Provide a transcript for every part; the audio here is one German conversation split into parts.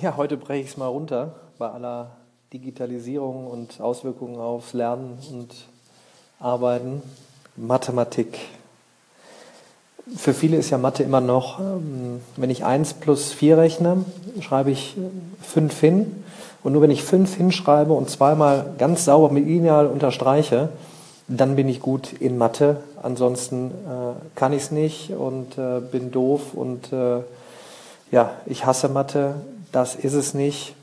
Ja, heute breche ich es mal runter bei aller Digitalisierung und Auswirkungen aufs Lernen und Arbeiten. Mathematik. Für viele ist ja Mathe immer noch, ähm, wenn ich 1 plus 4 rechne, schreibe ich 5 hin. Und nur wenn ich 5 hinschreibe und zweimal ganz sauber mit Lineal unterstreiche, dann bin ich gut in Mathe. Ansonsten äh, kann ich es nicht und äh, bin doof und äh, ja, ich hasse Mathe. Das ist es nicht.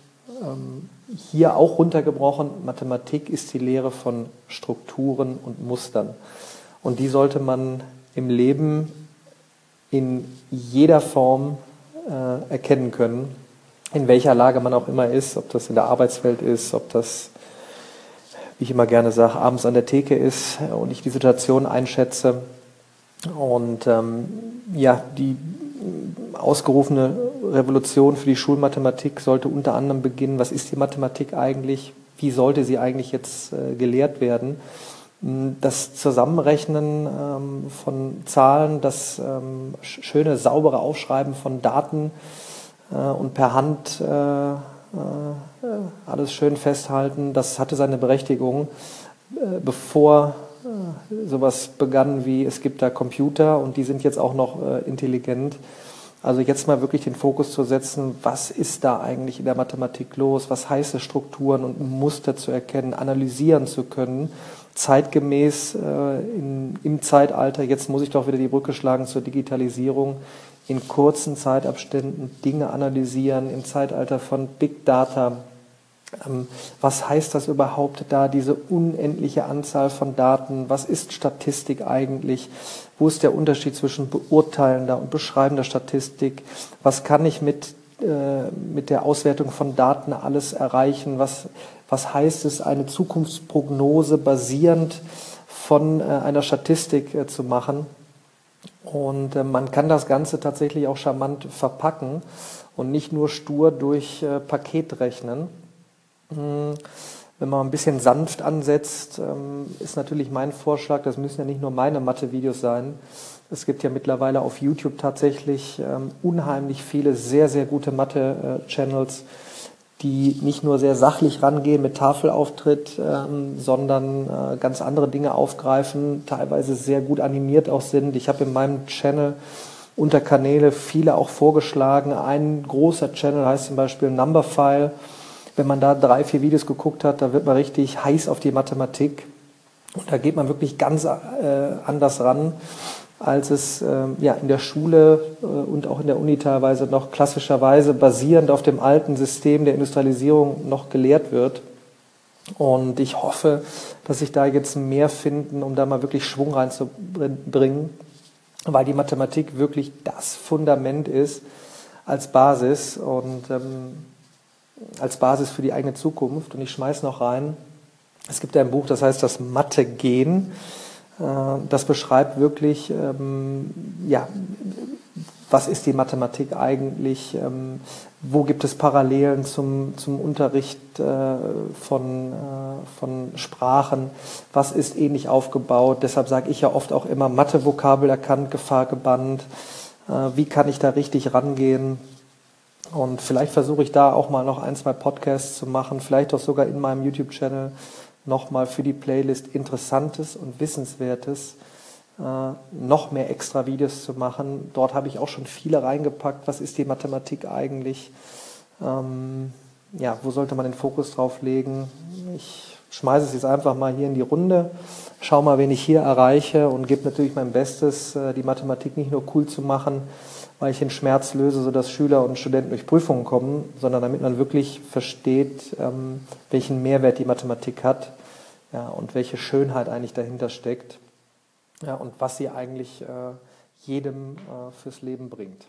Ähm, hier auch runtergebrochen, Mathematik ist die Lehre von Strukturen und Mustern. Und die sollte man im Leben in jeder Form äh, erkennen können, in welcher Lage man auch immer ist, ob das in der Arbeitswelt ist, ob das, wie ich immer gerne sage, abends an der Theke ist und ich die Situation einschätze. Und ähm, ja, die ausgerufene Revolution für die Schulmathematik sollte unter anderem beginnen, was ist die Mathematik eigentlich, wie sollte sie eigentlich jetzt äh, gelehrt werden. Hm, das Zusammenrechnen ähm, von Zahlen, das ähm, schöne, saubere Aufschreiben von Daten äh, und per Hand äh, alles schön festhalten, das hatte seine Berechtigung, bevor sowas begann wie es gibt da Computer und die sind jetzt auch noch intelligent. Also jetzt mal wirklich den Fokus zu setzen, was ist da eigentlich in der Mathematik los, was heißt es, Strukturen und Muster zu erkennen, analysieren zu können, zeitgemäß äh, in, im Zeitalter, jetzt muss ich doch wieder die Brücke schlagen zur Digitalisierung, in kurzen Zeitabständen Dinge analysieren, im Zeitalter von Big Data, was heißt das überhaupt da, diese unendliche Anzahl von Daten? Was ist Statistik eigentlich? Wo ist der Unterschied zwischen beurteilender und beschreibender Statistik? Was kann ich mit, äh, mit der Auswertung von Daten alles erreichen? Was, was heißt es, eine Zukunftsprognose basierend von äh, einer Statistik äh, zu machen? Und äh, man kann das Ganze tatsächlich auch charmant verpacken und nicht nur stur durch äh, Paket rechnen. Hm, wenn man ein bisschen sanft ansetzt, ähm, ist natürlich mein Vorschlag, das müssen ja nicht nur meine Mathe-Videos sein. Es gibt ja mittlerweile auf YouTube tatsächlich ähm, unheimlich viele sehr, sehr gute Mathe-Channels, die nicht nur sehr sachlich rangehen mit Tafelauftritt, ähm, sondern äh, ganz andere Dinge aufgreifen, teilweise sehr gut animiert auch sind. Ich habe in meinem Channel unter Kanäle viele auch vorgeschlagen. Ein großer Channel heißt zum Beispiel Numberphile. Wenn man da drei, vier Videos geguckt hat, da wird man richtig heiß auf die Mathematik. Und da geht man wirklich ganz äh, anders ran, als es äh, ja, in der Schule äh, und auch in der Uni teilweise noch klassischerweise basierend auf dem alten System der Industrialisierung noch gelehrt wird. Und ich hoffe, dass sich da jetzt mehr finden, um da mal wirklich Schwung reinzubringen, weil die Mathematik wirklich das Fundament ist als Basis. Und ähm, als Basis für die eigene Zukunft. Und ich schmeiße noch rein, es gibt ein Buch, das heißt das Mathe-Gen. Äh, das beschreibt wirklich, ähm, ja, was ist die Mathematik eigentlich? Ähm, wo gibt es Parallelen zum, zum Unterricht äh, von, äh, von Sprachen? Was ist ähnlich aufgebaut? Deshalb sage ich ja oft auch immer Mathe-Vokabel erkannt, Gefahr gebannt. Wie kann ich da richtig rangehen? Und vielleicht versuche ich da auch mal noch ein, zwei Podcasts zu machen, vielleicht auch sogar in meinem YouTube-Channel nochmal für die Playlist Interessantes und Wissenswertes äh, noch mehr extra Videos zu machen. Dort habe ich auch schon viele reingepackt. Was ist die Mathematik eigentlich? Ähm, ja, wo sollte man den Fokus drauf legen? Ich schmeiße es jetzt einfach mal hier in die Runde, schau mal, wen ich hier erreiche und gebe natürlich mein Bestes, äh, die Mathematik nicht nur cool zu machen, weil ich den Schmerz löse, sodass Schüler und Studenten durch Prüfungen kommen, sondern damit man wirklich versteht, ähm, welchen Mehrwert die Mathematik hat ja, und welche Schönheit eigentlich dahinter steckt ja, und was sie eigentlich äh, jedem äh, fürs Leben bringt.